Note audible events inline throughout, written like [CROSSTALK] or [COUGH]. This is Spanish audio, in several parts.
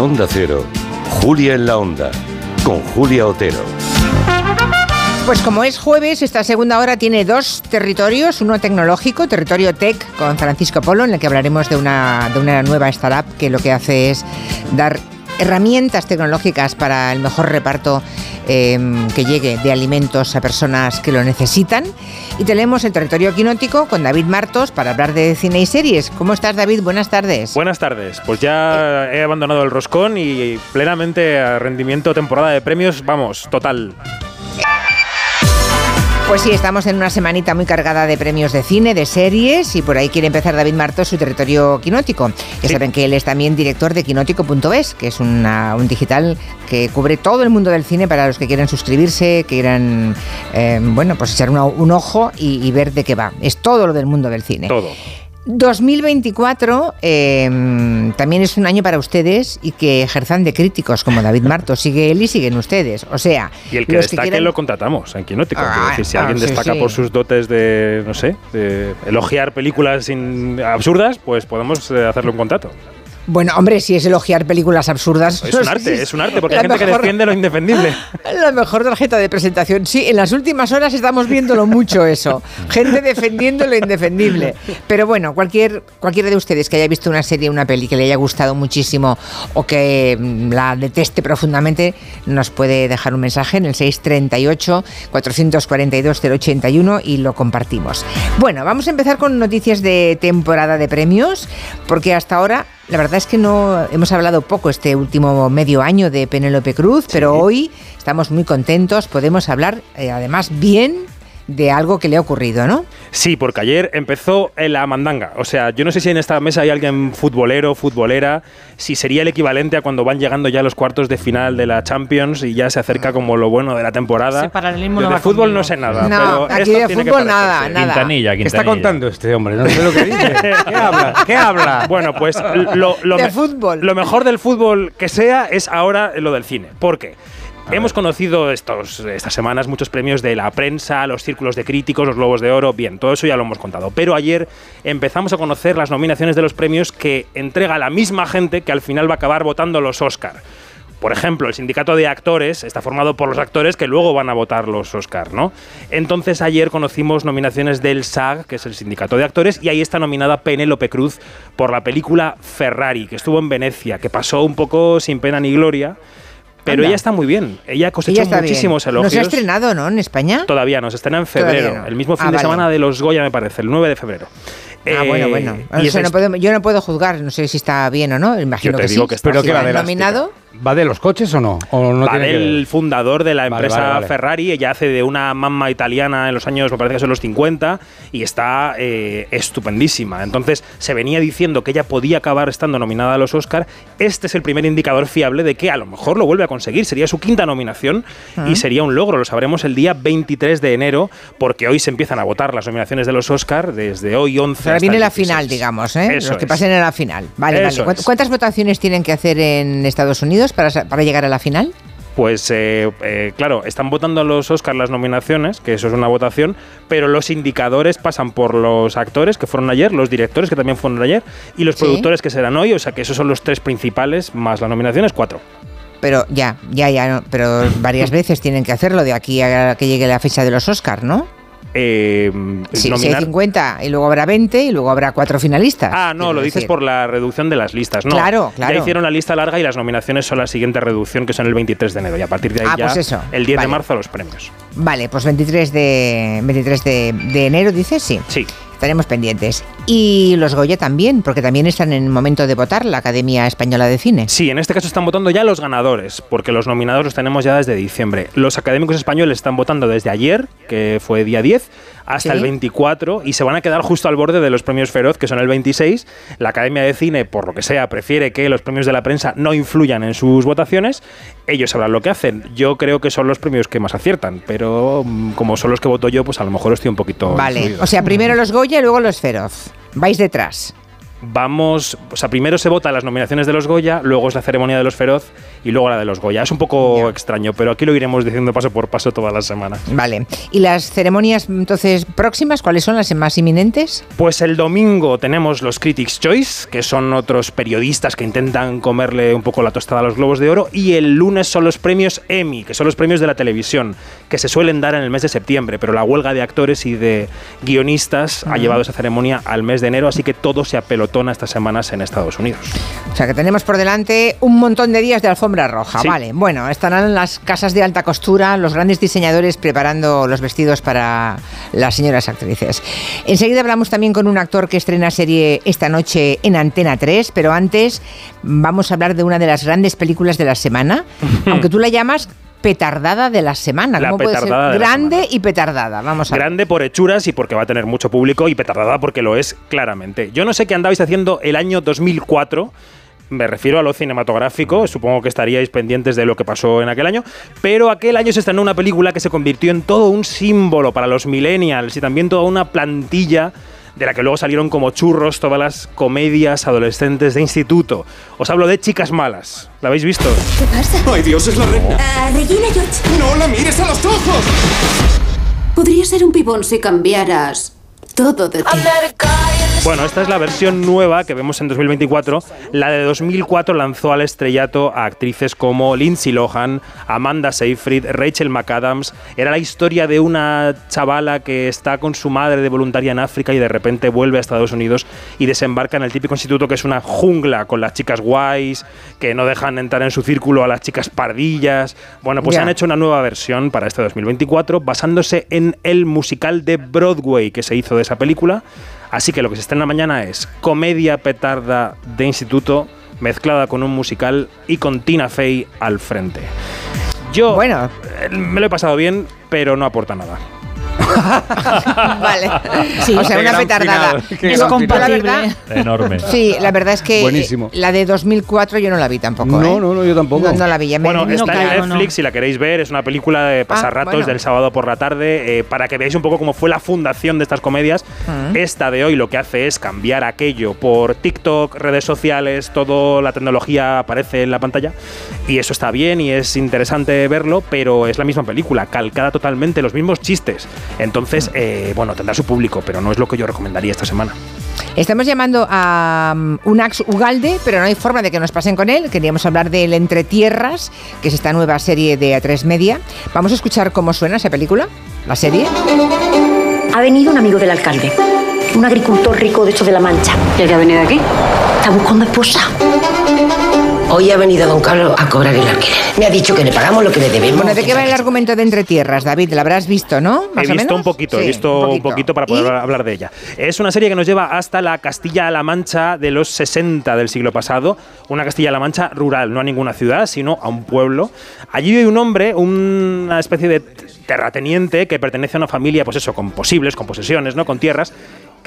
Onda Cero, Julia en la Onda, con Julia Otero. Pues como es jueves, esta segunda hora tiene dos territorios, uno tecnológico, territorio tech, con Francisco Polo, en el que hablaremos de una, de una nueva startup que lo que hace es dar herramientas tecnológicas para el mejor reparto em, que llegue de alimentos a personas que lo necesitan. Y tenemos el territorio quinótico con David Martos para hablar de cine y series. ¿Cómo estás, David? Buenas tardes. Buenas tardes. Pues ya he abandonado el roscón y plenamente a rendimiento temporada de premios, vamos, total. Pues sí, estamos en una semanita muy cargada de premios de cine, de series, y por ahí quiere empezar David Martos su territorio quinótico. Ya saben que él es también director de quinótico.es, que es un digital que cubre todo el mundo del cine para los que quieran suscribirse, quieran, eh, bueno, pues echar un ojo y, y ver de qué va. Es todo lo del mundo del cine. Todo. 2024 em, también es un año para ustedes y que ejerzan de críticos como David Marto. Sigue él y siguen ustedes. O sea, y el que destaque lo contratamos en Quinótico. Ah, si alguien destaca por sus dotes de, no sé, de elogiar películas absurdas, pues podemos eh, hacerle un contrato. Bueno, hombre, si es elogiar películas absurdas. Es un [LAUGHS] arte, es un arte, porque hay gente que defiende lo indefendible. [LAUGHS] La mejor tarjeta de presentación. Sí, en las últimas horas estamos viéndolo mucho eso. Gente defendiendo lo indefendible. Pero bueno, cualquier, cualquiera de ustedes que haya visto una serie, una peli que le haya gustado muchísimo o que mm, la deteste profundamente, nos puede dejar un mensaje en el 638 442 081 y lo compartimos. Bueno, vamos a empezar con noticias de temporada de premios, porque hasta ahora la verdad es que no hemos hablado poco este último medio año de Penélope Cruz, pero hoy estamos muy contentos, podemos hablar eh, además bien de algo que le ha ocurrido, ¿no? Sí, porque ayer empezó la mandanga. O sea, yo no sé si en esta mesa hay alguien futbolero, futbolera, si sería el equivalente a cuando van llegando ya los cuartos de final de la Champions y ya se acerca como lo bueno de la temporada. Ese paralelismo de fútbol no sé nada, no, pero aquí de fútbol nada, nada. Quintanilla, ¿Qué está contando este hombre? No sé lo que dice. [LAUGHS] ¿Qué habla? ¿Qué habla? Bueno, pues lo, de fútbol. lo mejor del fútbol que sea es ahora lo del cine. ¿Por qué? Hemos conocido estos, estas semanas muchos premios de la prensa, los círculos de críticos, los globos de oro, bien, todo eso ya lo hemos contado. Pero ayer empezamos a conocer las nominaciones de los premios que entrega la misma gente que al final va a acabar votando los Oscar. Por ejemplo, el sindicato de actores está formado por los actores que luego van a votar los Oscar, ¿no? Entonces ayer conocimos nominaciones del SAG, que es el sindicato de actores, y ahí está nominada Penélope Cruz por la película Ferrari, que estuvo en Venecia, que pasó un poco sin pena ni gloria pero ella está muy bien. Ella cosechó muchísimos elogios. ¿No se ha estrenado, no, en España? Todavía no, se estrena en febrero. El mismo fin ah, de semana de los Goya, me parece, el 9 de febrero. Ah, bueno, eh, bueno. yo no puedo juzgar, no sé si está bien o no. Imagino te que digo sí. que está ¿Pero qué va nominado? ¿Va de los coches o no? ¿O no va del fundador de la empresa Ferrari. Ella hace de una mamá italiana en los años, me parece que son los 50, y está eh, estupendísima. Entonces, se venía diciendo que ella podía acabar estando nominada a los Oscar. Este es el primer indicador fiable de que a lo mejor lo vuelve a conseguir. Sería su quinta nominación y sería un logro. Lo sabremos el día 23 de enero, porque hoy se empiezan a votar las nominaciones de los Oscar desde hoy 11 Ahora viene la final, digamos, ¿eh? los que pasen a la final. Vale, vale. ¿Cuántas votaciones tienen que hacer en Estados Unidos? para, para llegar a la final? Pues eh, eh, claro, están votando los Oscars las nominaciones, que eso es una votación, pero los indicadores pasan por los actores que fueron ayer, los directores que también fueron ayer y los productores que serán hoy, o sea que esos son los tres principales más las nominaciones, cuatro. Pero ya, ya, ya, pero varias veces tienen que hacerlo de aquí a que llegue la fecha de los Oscars, ¿no? Eh, sí, si hay 50 y luego habrá 20 y luego habrá cuatro finalistas. Ah, no, lo dices por la reducción de las listas. No, claro, claro. Ya hicieron la lista larga y las nominaciones son la siguiente reducción, que son el 23 de enero. Y a partir de ahí ah, ya, pues eso. el 10 de marzo, los premios. Vale, pues 23 de, 23 de, de enero, dices, sí. Sí. Estaremos pendientes. Y los Goya también, porque también están en el momento de votar la Academia Española de Cine. Sí, en este caso están votando ya los ganadores, porque los nominados los tenemos ya desde diciembre. Los académicos españoles están votando desde ayer, que fue día 10, hasta el 24 y se van a quedar justo al borde de los premios Feroz, que son el 26. La Academia de Cine, por lo que sea, prefiere que los premios de la prensa no influyan en sus votaciones. Ellos sabrán lo que hacen. Yo creo que son los premios que más aciertan, pero mm, como son los que voto yo, pues a lo mejor estoy un poquito... Vale, o sea, primero los Goya y luego los Feroz. Vais detrás. Vamos, o sea, primero se vota las nominaciones de los Goya, luego es la ceremonia de los Feroz y luego la de los Goya. Es un poco extraño, pero aquí lo iremos diciendo paso por paso todas las semanas. Vale. ¿Y las ceremonias entonces próximas, cuáles son las más inminentes? Pues el domingo tenemos los Critics' Choice, que son otros periodistas que intentan comerle un poco la tostada a los Globos de Oro, y el lunes son los premios Emmy, que son los premios de la televisión, que se suelen dar en el mes de septiembre, pero la huelga de actores y de guionistas ha llevado esa ceremonia al mes de enero, así que todo se apelotona estas semanas en Estados Unidos. O sea que tenemos por delante un montón de días de alfombra roja. Sí. Vale, bueno, estarán las casas de alta costura, los grandes diseñadores preparando los vestidos para las señoras actrices. Enseguida hablamos también con un actor que estrena serie esta noche en Antena 3, pero antes vamos a hablar de una de las grandes películas de la semana, [LAUGHS] aunque tú la llamas petardada de la semana. La Grande y petardada. Vamos a ver. Grande por hechuras y porque va a tener mucho público y petardada porque lo es claramente. Yo no sé qué andabais haciendo el año 2004. Me refiero a lo cinematográfico, supongo que estaríais pendientes de lo que pasó en aquel año, pero aquel año se estrenó una película que se convirtió en todo un símbolo para los millennials y también toda una plantilla de la que luego salieron como churros todas las comedias adolescentes de instituto. Os hablo de Chicas Malas. ¿La habéis visto? ¿Qué pasa? ¡Ay, Dios, es la reina! Ah, Regina George. ¡No la mires a los ojos! Podría ser un pibón si cambiaras todo de ti. Bueno, esta es la versión nueva que vemos en 2024. La de 2004 lanzó al estrellato a actrices como Lindsay Lohan, Amanda Seyfried, Rachel McAdams. Era la historia de una chavala que está con su madre de voluntaria en África y de repente vuelve a Estados Unidos y desembarca en el típico instituto que es una jungla con las chicas guays, que no dejan entrar en su círculo a las chicas pardillas. Bueno, pues Ya. han hecho una nueva versión para este 2024 basándose en el musical de Broadway que se hizo de esa película. Así que lo que se estrena mañana es comedia petarda de instituto mezclada con un musical y con Tina Fey al frente. Yo Bueno. eh, me lo he pasado bien, pero no aporta nada. [LAUGHS] vale. Sí. o sea, una petardada. Es la compatible. verdad, Enorme. Sí, la verdad es que Buenísimo. la de 2004 yo no la vi tampoco. No, ¿eh? no, no, yo tampoco. No, no la vi. ya me- Bueno, no está caigo, en no. Netflix si la queréis ver. Es una película de pasar Ah, ratos bueno. del sábado por la tarde. eh, para que veáis un poco cómo fue la fundación de estas comedias. Mm. Esta de hoy lo que hace es cambiar aquello por TikTok, redes sociales, toda la tecnología aparece en la pantalla. Y eso está bien y es interesante verlo, pero es la misma película, calcada totalmente, los mismos chistes. Entonces, eh, bueno, tendrá su público, pero no es lo que yo recomendaría esta semana. Estamos llamando a um, Unax Ugalde, pero no hay forma de que nos pasen con él. Queríamos hablar del Entre Tierras, que es esta nueva serie de A3 Media. Vamos a escuchar cómo suena esa película, la serie. Ha venido un amigo del alcalde, un agricultor rico de hecho de la Mancha. ¿Y el que ha venido aquí? Está buscando esposa. Hoy ha venido don Carlos a cobrar el alquiler. Me ha dicho que le pagamos lo que le debemos. Bueno, ¿de qué va el argumento de Entre Tierras, David? ¿La habrás visto, no? He ¿Más o visto menos? un poquito, he visto un poquito, para poder ¿Y? hablar de ella. Es una serie que nos lleva hasta la Castilla-La Mancha de los 60 del siglo pasado, una Castilla-La Mancha rural, no a ninguna ciudad, sino a un pueblo. Allí vive un hombre, una especie de terrateniente que pertenece a una familia, pues eso, con posibles, con posesiones, ¿no? Con tierras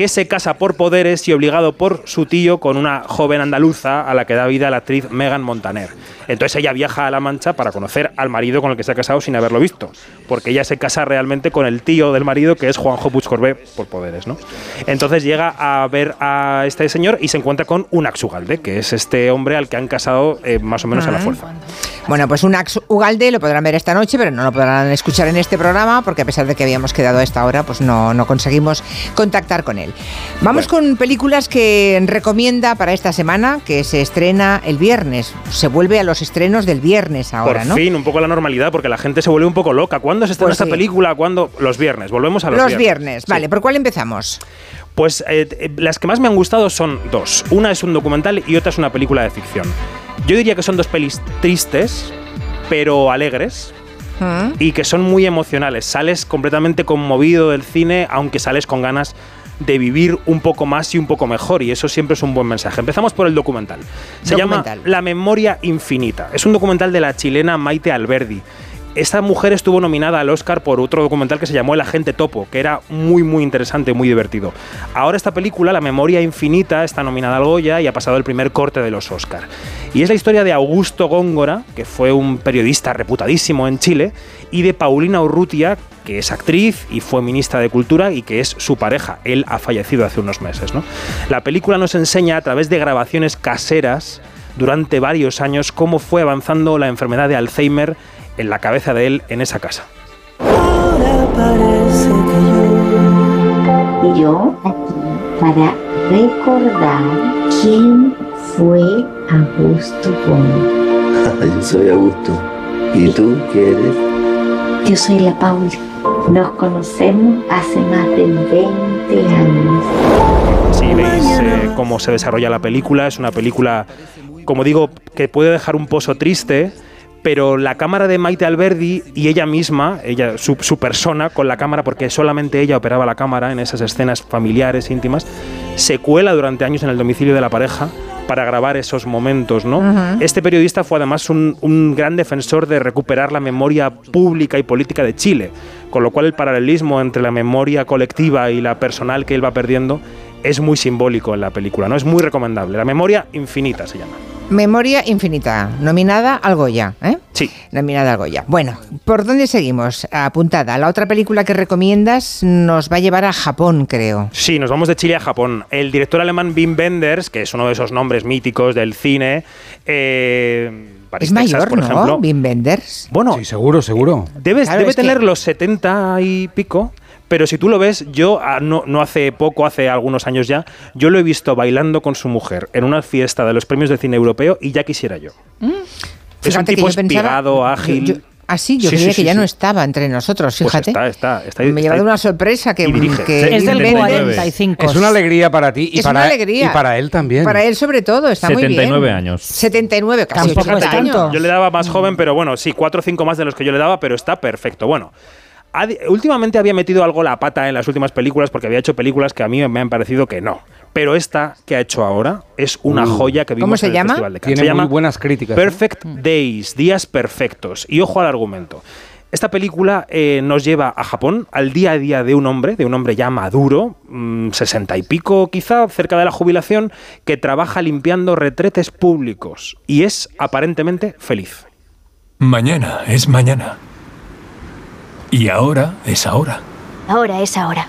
que se casa por poderes y obligado por su tío con una joven andaluza a la que da vida la actriz Megan Montaner. Entonces ella viaja a La Mancha para conocer al marido con el que se ha casado sin haberlo visto, porque ella se casa realmente con el tío del marido que es Juanjo Puigcorbé por poderes, ¿no? Entonces llega a ver a este señor y se encuentra con un Axugalde, que es este hombre al que han casado eh, más o menos a la fuerza. Bueno, pues Unax Ugalde lo podrán ver esta noche, pero no lo podrán escuchar en este programa, porque a pesar de que habíamos quedado a esta hora, pues no, no conseguimos contactar con él. Vamos con películas que recomienda para esta semana, que se estrena el viernes. Se vuelve a los estrenos del viernes ahora, Por ¿no? fin, un poco la normalidad, porque la gente se vuelve un poco loca. ¿Cuándo se estrena Pues esta sí. película? ¿Cuándo? Los viernes. Volvemos a los, Los viernes, vale. ¿Por cuál empezamos? Pues eh, eh, las que más me han gustado son dos. Una es un documental y otra es una película de ficción. Yo diría que son dos pelis tristes, pero alegres. ¿Mm? Y que son muy emocionales. Sales completamente conmovido del cine, aunque sales con ganas de vivir un poco más y un poco mejor. Y eso siempre es un buen mensaje. Empezamos por el documental. Se Documental. llama La Memoria Infinita. Es un documental de la chilena Maite Alberdi. Esta mujer estuvo nominada al Oscar por otro documental que se llamó El Agente Topo, que era muy muy interesante, muy divertido. Ahora esta película, La Memoria Infinita, está nominada al Goya y ha pasado el primer corte de los Oscar. Y es la historia de Augusto Góngora, que fue un periodista reputadísimo en Chile, y de Paulina Urrutia, que es actriz y fue ministra de Cultura y que es su pareja. Él ha fallecido hace unos meses. ¿no? La película nos enseña a través de grabaciones caseras durante varios años cómo fue avanzando la enfermedad de Alzheimer en la cabeza de él en esa casa. Y yo aquí para recordar quién fue Augusto Bono. [LAUGHS] Yo soy Augusto. ¿Y tú qué eres? Yo soy la Pauli. Nos conocemos hace más de 20 años. Si veis eh, cómo se desarrolla la película, es una película, como digo, que puede dejar un pozo triste, pero la cámara de Maite Alberdi y ella misma, ella, su, su persona con la cámara, porque solamente ella operaba la cámara en esas escenas familiares, íntimas, se cuela durante años en el domicilio de la pareja para grabar esos momentos, ¿no? Este periodista fue además un, un gran defensor de recuperar la memoria pública y política de Chile, con lo cual el paralelismo entre la memoria colectiva y la personal que él va perdiendo es muy simbólico en la película, ¿no? Es muy recomendable. La memoria infinita se llama. Memoria infinita, nominada al Goya, ¿eh? Sí. Nominada al Goya. Bueno, ¿por dónde seguimos? Apuntada. La otra película que recomiendas nos va a llevar a Japón, creo. Sí, nos vamos de Chile a Japón. El director alemán Wim Wenders, que es uno de esos nombres míticos del cine, eh, Paris, Es Texas, mayor, por ¿no? ejemplo. Wim Wenders. Bueno, Sí, seguro, seguro. debes- Claro, debe que- tener los 70 y pico. Pero si tú lo ves, yo ah, no, no hace poco, hace algunos años ya, yo lo he visto bailando con su mujer en una fiesta de los premios de cine europeo y ya quisiera yo. es un tipo yo pensaba- espigado, ágil. yo- yo- ah, sí, yo Sí, creía sí, que sí, ya sí. no estaba entre nosotros, Pues fíjate. está, está, está- Me ha está- llevado una sorpresa que, que Sí, Es del Wim Wenders- 45. Es una alegría para ti y, Es para, una alegría. y para él también. Para él sobre todo, está muy bien. 79 años. 79, casi Tampoco 80 es tanto. años. Yo le daba más joven, pero bueno, sí, cuatro o cinco más de los que yo le daba, pero está perfecto. Bueno, ha últimamente había metido algo la pata en las últimas películas porque había hecho películas que a mí me han parecido que no. Pero esta que ha hecho ahora es una Uh. joya que vimos ¿Cómo se en el llama? Festival de Cannes. Tiene Se muy llama buenas críticas. ¿eh? Perfect Days, días perfectos. Y ojo al argumento. Esta película eh, nos lleva a Japón, al día a día de un hombre, de un hombre ya maduro, mm, sesenta y pico quizá, cerca de la jubilación, que trabaja limpiando retretes públicos y es aparentemente feliz. Mañana es mañana. Y ahora es ahora. Ahora es ahora.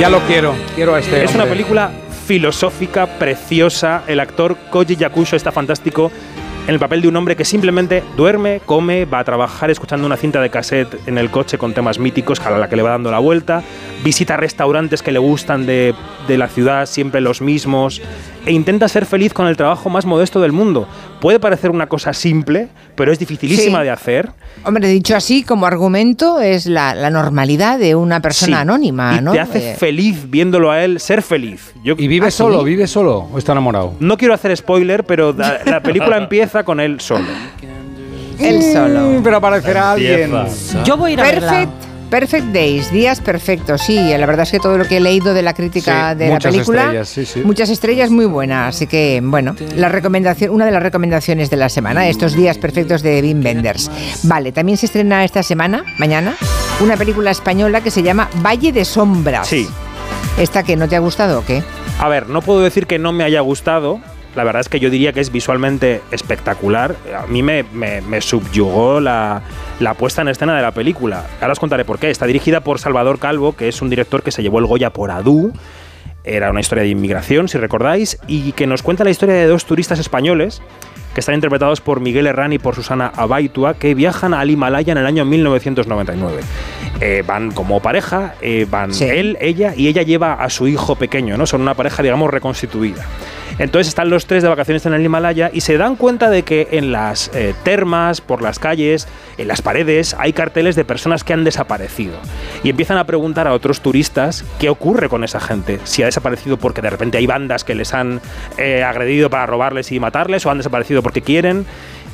Ya lo quiero. Quiero a este Es una película filosófica, preciosa. El actor Koji Yakusho está fantástico en el papel de un hombre que simplemente duerme, come, va a trabajar escuchando una cinta de cassette en el coche con temas míticos a la que le va dando la vuelta, visita restaurantes que le gustan de, de la ciudad, siempre los mismos, e intenta ser feliz con el trabajo más modesto del mundo. Puede parecer una cosa simple, pero es dificilísima Sí. de hacer. Hombre, dicho así, como argumento, es la, la normalidad de una persona Sí. anónima, y ¿no? te hace Eh, feliz viéndolo a él ser feliz. Yo, ¿Y vive ¿Ah, sí? solo? ¿Vive solo o está enamorado? No quiero hacer spoiler, pero da- la película [LAUGHS] empieza con él solo. él solo. Mm, Pero aparecerá alguien. Yo voy a ir a Perfect, verla. Perfect Days, días perfectos, sí. La verdad es que todo lo que he leído de la crítica Sí, de la muchas película, estrellas, sí, sí. muchas estrellas muy buenas. Así que, bueno, la recomendación, una de las recomendaciones de la semana, estos días perfectos de Wim Wenders. Vale, también se estrena esta semana, mañana, una película española que se llama Valle de Sombras. Sí. ¿Esta que no te ha gustado o qué? A ver, no puedo decir que no me haya gustado. La verdad es que yo diría que es visualmente espectacular. A mí me, me- me subyugó la, la puesta en escena de la película. Ahora os contaré por qué. Está dirigida por Salvador Calvo, que es un director que se llevó el Goya por Adu. Era una historia de inmigración, si recordáis, y que nos cuenta la historia de dos turistas españoles que están interpretados por Miguel Herrán y por Susana Abaitua, que viajan al Himalaya en el año 1999. Eh, van como pareja, eh, van Sí. él, ella, y ella lleva a su hijo pequeño, ¿no? Son una pareja, digamos, reconstituida. Entonces están los tres de vacaciones en el Himalaya y se dan cuenta de que en las eh, termas, por las calles, en las paredes, hay carteles de personas que han desaparecido. Y empiezan a preguntar a otros turistas qué ocurre con esa gente. Si ha desaparecido porque de repente hay bandas que les han eh, agredido para robarles y matarles, o han desaparecido porque quieren.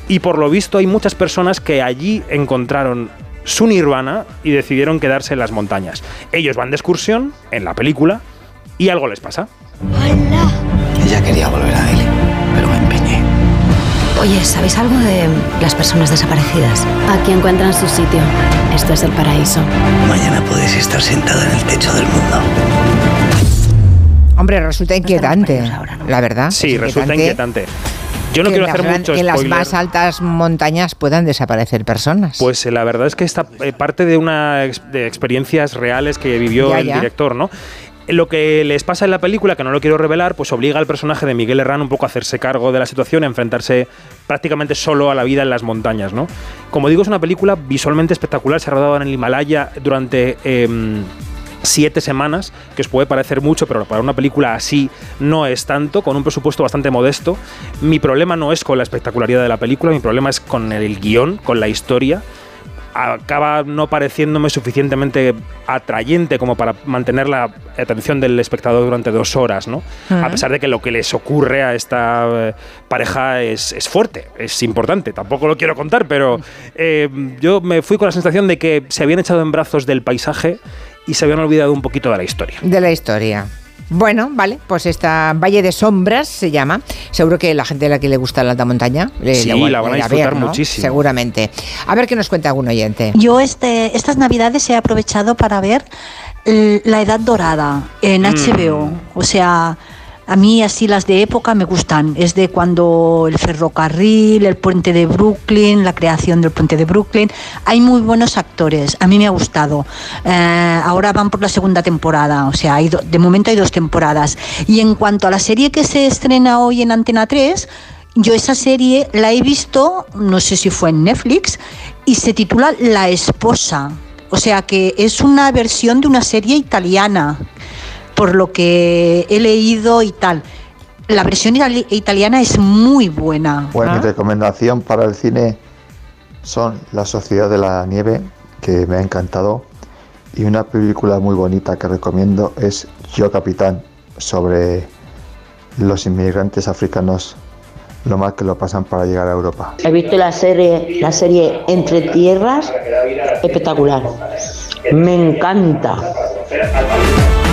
Y por lo visto hay muchas personas que allí encontraron su nirvana y decidieron quedarse en las montañas. Ellos van de excursión en la película y algo les pasa. Quería volver a Delhi, pero me empeñé. Oye, ¿sabéis algo de las personas desaparecidas? Aquí encuentran su sitio. Esto es el paraíso. Mañana puedes estar sentada en el techo del mundo. Hombre, resulta inquietante, la verdad. Sí, es resulta inquietante. Yo no quiero hacer las, mucho que en las más altas montañas puedan desaparecer personas. Pues eh, la verdad es que esta eh, parte de una ex- de experiencias reales que vivió Ya, el ya. director, ¿no? Lo que les pasa en la película, que no lo quiero revelar, pues obliga al personaje de Miguel Herrán un poco a hacerse cargo de la situación, a enfrentarse prácticamente solo a la vida en las montañas, ¿no? Como digo, es una película visualmente espectacular, se ha rodado en el Himalaya durante em, siete semanas, que os puede parecer mucho, pero para una película así no es tanto, con un presupuesto bastante modesto. Mi problema no es con la espectacularidad de la película, mi problema es con el guion, con la historia. Acaba no pareciéndome suficientemente atrayente como para mantener la atención del espectador durante dos horas, ¿no? A pesar de que lo que les ocurre a esta eh, pareja es, es fuerte, es importante. Tampoco lo quiero contar, pero eh, yo me fui con la sensación de que se habían echado en brazos del paisaje y se habían olvidado un poquito de la historia. De la historia. Bueno, vale, pues esta Valle de Sombras se llama. Seguro que la gente a la que le gusta la alta montaña le, Sí, le- la van a disfrutar ver, ¿no? muchísimo. Seguramente. A ver qué nos cuenta algún oyente. Yo este, estas navidades he aprovechado para ver eh, La Edad Dorada en Mm. HBO. O sea, a mí así las de época me gustan. Es de cuando el ferrocarril, el puente de Brooklyn, la creación del puente de Brooklyn. Hay muy buenos actores. A mí me ha gustado. Eh, ahora van por la segunda temporada. O sea, hay do- de momento hay dos temporadas. Y en cuanto a la serie que se estrena hoy en Antena 3, yo esa serie la he visto, no sé si fue en Netflix, y se titula La esposa. O sea que es una versión de una serie italiana, por lo que he leído y tal. La versión itali- italiana es muy buena. Pues mi recomendación para el cine son La Sociedad de la Nieve, que me ha encantado, y una película muy bonita que recomiendo es Yo Capitán, sobre los inmigrantes africanos, lo mal que lo pasan para llegar a Europa. He visto la serie, la serie Entre Tierras, espectacular. Me encanta.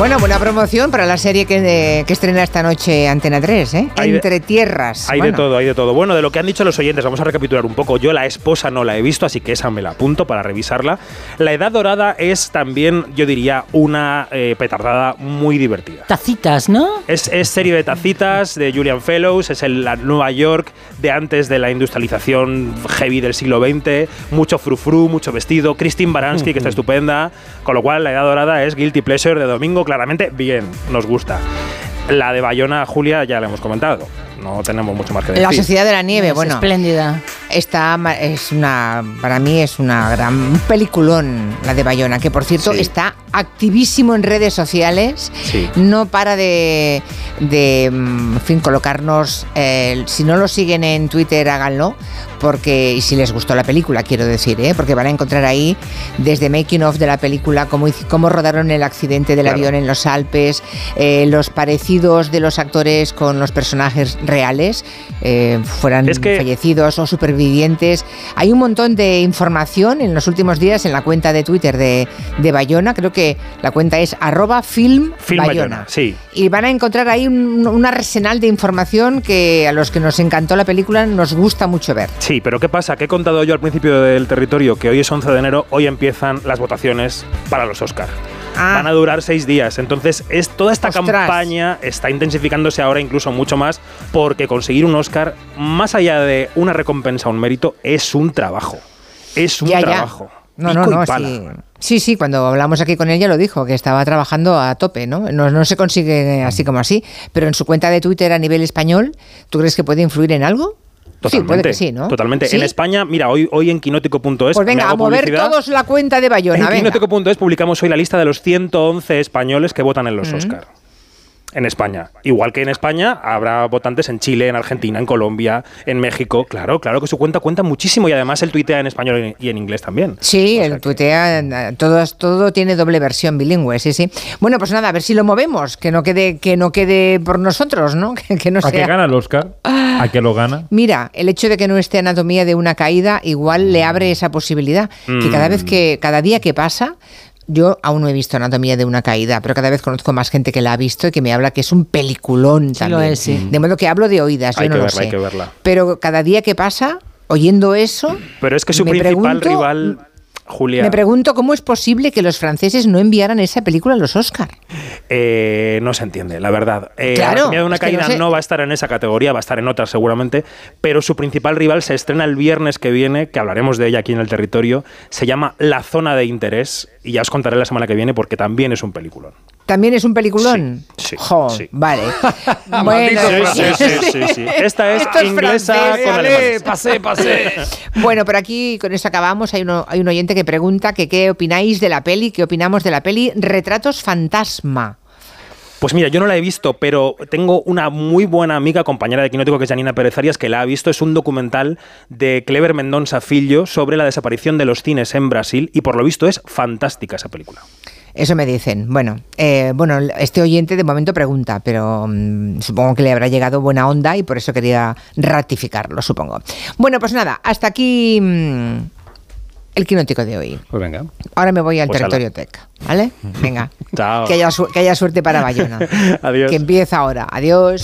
Bueno, buena promoción para la serie que, que estrena esta noche Antena 3, ¿eh? Hay de- Entre tierras. Hay de Bueno, todo, hay de todo. Bueno, de lo que han dicho los oyentes, vamos a recapitular un poco. Yo la esposa no la he visto, así que esa me la apunto para revisarla. La Edad Dorada es también, yo diría, una eh, petardada muy divertida. Tacitas, ¿no? Es, es serie de tacitas de Julian Fellows, es el, la Nueva York de antes de la industrialización heavy del siglo XX, mucho frufru, mucho vestido, Christine Baranski, que está estupenda, con lo cual la Edad Dorada es guilty pleasure de domingo, claramente bien, nos gusta. La de Bayona, Julia, ya la hemos comentado, no tenemos mucho más que decir. La Sociedad de la Nieve, Es bueno. espléndida. Está, ma- es una, para mí es una gran un peliculón la de Bayona, que por cierto Sí. está activísimo en redes sociales. Sí. No para de, de, mm, en fin, colocarnos. eh, si no lo siguen en Twitter, háganlo. Porque, y si les gustó la película, quiero decir, ¿eh? porque van a encontrar ahí desde making of de la película, cómo, cómo rodaron el accidente del Claro. avión en los Alpes, eh, los parecidos de los actores con los personajes reales, eh, fueran Es que- fallecidos o supervivientes. Hay un montón de información en los últimos días en la cuenta de Twitter de, de Bayona, creo que la cuenta es arroba film, Film Bayona. Bayona, sí. Y van a encontrar ahí un, un arsenal de información que a los que nos encantó la película nos gusta mucho ver. Sí, pero ¿qué pasa? Que he contado yo al principio del territorio que hoy es 11 de enero, hoy empiezan las votaciones para los Oscar. Ah. Van a durar seis días. Entonces, es, toda esta Ostras. campaña está intensificándose ahora incluso mucho más porque conseguir un Oscar, más allá de una recompensa o un mérito, es un trabajo. Es un Ya, ya. trabajo. No, no, Pico no, sí. Sí, sí, cuando hablamos aquí con ella lo dijo, que estaba trabajando a tope, ¿no? No, no se consigue así como así, pero en su cuenta de Twitter a nivel español, ¿tú crees que puede influir en algo? Sí, puede Totalmente, que sí, ¿no? Totalmente. ¿Sí? En España, mira, hoy, hoy en quinótico.es. Pues venga, a mover todos la cuenta de Bayona, En quinótico.es publicamos hoy la lista de los 111 españoles que votan en los Mm. Oscar. En España. Igual que en España, habrá votantes en Chile, en Argentina, en Colombia, en México. Claro, claro que su cuenta cuenta muchísimo y además él tuitea en español y en inglés también. Sí, el tuitea, eh, todo, todo tiene doble versión bilingüe, sí, sí. Bueno, pues nada, a ver si lo movemos, que no quede, que no quede por nosotros, ¿no? [LAUGHS] Que, que no ¿A qué sea. gana el Oscar? ¿A qué lo gana? Mira, el hecho de que no esté anatomía de una caída igual le abre esa posibilidad. Que cada vez Mm. que, cada día que pasa, yo aún no he visto anatomía de una caída, pero cada vez conozco más gente que la ha visto y que me habla que es un peliculón Sí lo también. es, sí. De modo que hablo de oídas, Hay yo no que lo verla, sé. hay que verla. Pero cada día que pasa, oyendo eso, Pero es que su me principal pregunto- rival. Julia. Me pregunto cómo es posible que los franceses no enviaran esa película a los Oscar. Eh, no se entiende, la verdad. Eh, Claro, Anatomía de una caída no no, va a estar en esa categoría, va a estar en otras seguramente, pero su principal rival se estrena el viernes que viene, que hablaremos de ella aquí en el territorio. Se llama La Zona de Interés y ya os contaré la semana que viene porque también es un peliculón. ¿También es un peliculón? Sí, Jo, sí. Vale. [LAUGHS] bueno, Sí, sí, sí, sí, sí. Esta es Esto inglesa francés. con alemanes. pasé, pasé. [LAUGHS] Bueno, pero aquí con esto acabamos. Hay, uno, hay un oyente que pregunta que qué opináis de la peli, qué opinamos de la peli Retratos Fantasma. Pues mira, yo no la he visto, pero tengo una muy buena amiga, compañera de Quinótico, que es Janina Pérez Arias, que la ha visto. Es un documental de Clever Mendonça Filho sobre la desaparición de los cines en Brasil y por lo visto es fantástica esa película. Eso me dicen. Bueno, eh, bueno, este oyente de momento pregunta, pero mm, supongo que le habrá llegado buena onda y por eso quería ratificarlo, supongo. Bueno, pues nada, hasta aquí mm, el quinótico de hoy. Pues venga. Ahora me voy al Pues ala. territorio tech, ¿vale? [LAUGHS] Venga. Chao. Que haya, que haya suerte para Bayona. [LAUGHS] Adiós. Que empieza ahora. Adiós.